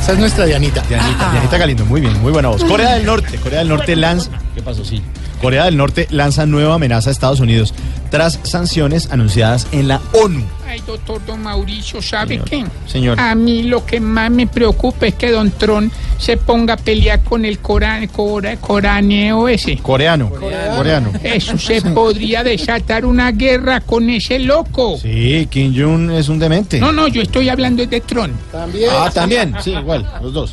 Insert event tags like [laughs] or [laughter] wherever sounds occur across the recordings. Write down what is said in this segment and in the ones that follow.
Esa es nuestra Dianita. Dianita, Dianita Galindo, muy bien, muy buena voz. Corea del Norte, Corea del Norte lanza. ¿Qué pasó? Sí. Corea del Norte lanza nueva amenaza a Estados Unidos tras sanciones anunciadas en la ONU. Ay, doctor Don Mauricio, ¿sabe Señor, qué? señor. A mí lo que más me preocupa es que Don Tron se ponga a pelear con el cora, cora- coraneo ese. Coreano. Coreano. Eso se podría desatar una guerra con ese loco. Sí, Kim Jong es un demente. No, no, yo estoy hablando de Tron. También. Ah, también. Sí, igual, los dos.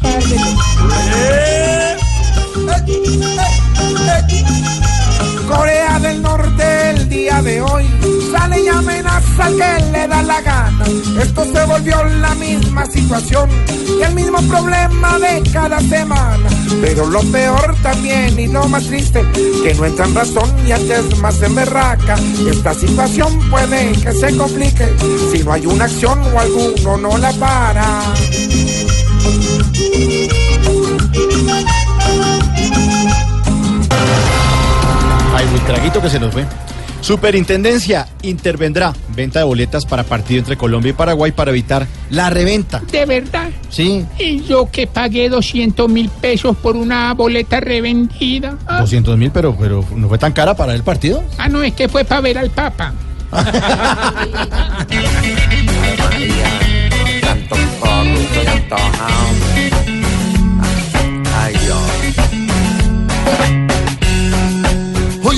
Corea del Norte el día de hoy sale y amenaza al que le da la gana. Esto se volvió la misma situación y el mismo problema de cada semana. Pero lo peor también y lo más triste, que no entra en razón y antes más en berraca. Esta situación puede que se complique si no hay una acción o alguno no la para. Muy traguito que se nos fue. Superintendencia intervendrá venta de boletas para partido entre Colombia y Paraguay para evitar la reventa. De verdad. Sí, Y yo que pagué 200 mil pesos por una boleta revendida. Ah, 200 mil, pero, pero no fue tan cara para el partido. ah, no, es que fue para ver al Papa. [laughs]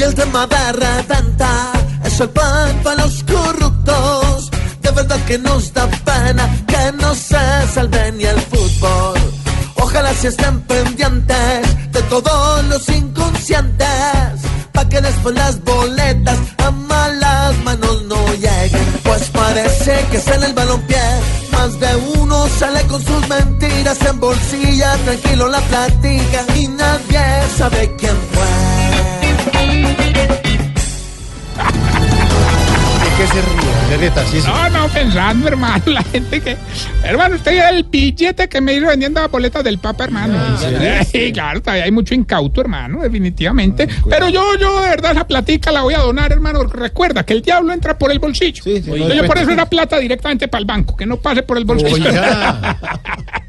el tema de reventa es el pan para los corruptos. De verdad que nos da pena que no se salve ni el fútbol. Ojalá si estén pendientes de todos los inconscientes. Pa' que después las boletas a malas manos no lleguen. Pues parece que en el balompié. Más de uno sale con sus mentiras en bolsilla. Tranquilo la platica y nadie sabe quién fue. Se ríe? Se ríe Tarcisio. No, no, pensando, hermano, [laughs] la gente que... Hermano, usted vio el billete que me iba vendiendo las boletas del Papa, hermano. [laughs] Sí, claro, todavía hay mucho incauto, hermano, definitivamente. Pero yo, yo, de verdad, esa platica la voy a donar, hermano. porque Recuerda que el diablo entra por el bolsillo. Sí, sí, no Entonces, doy yo por eso era plata directamente para el banco, que no pase por el bolsillo. [laughs]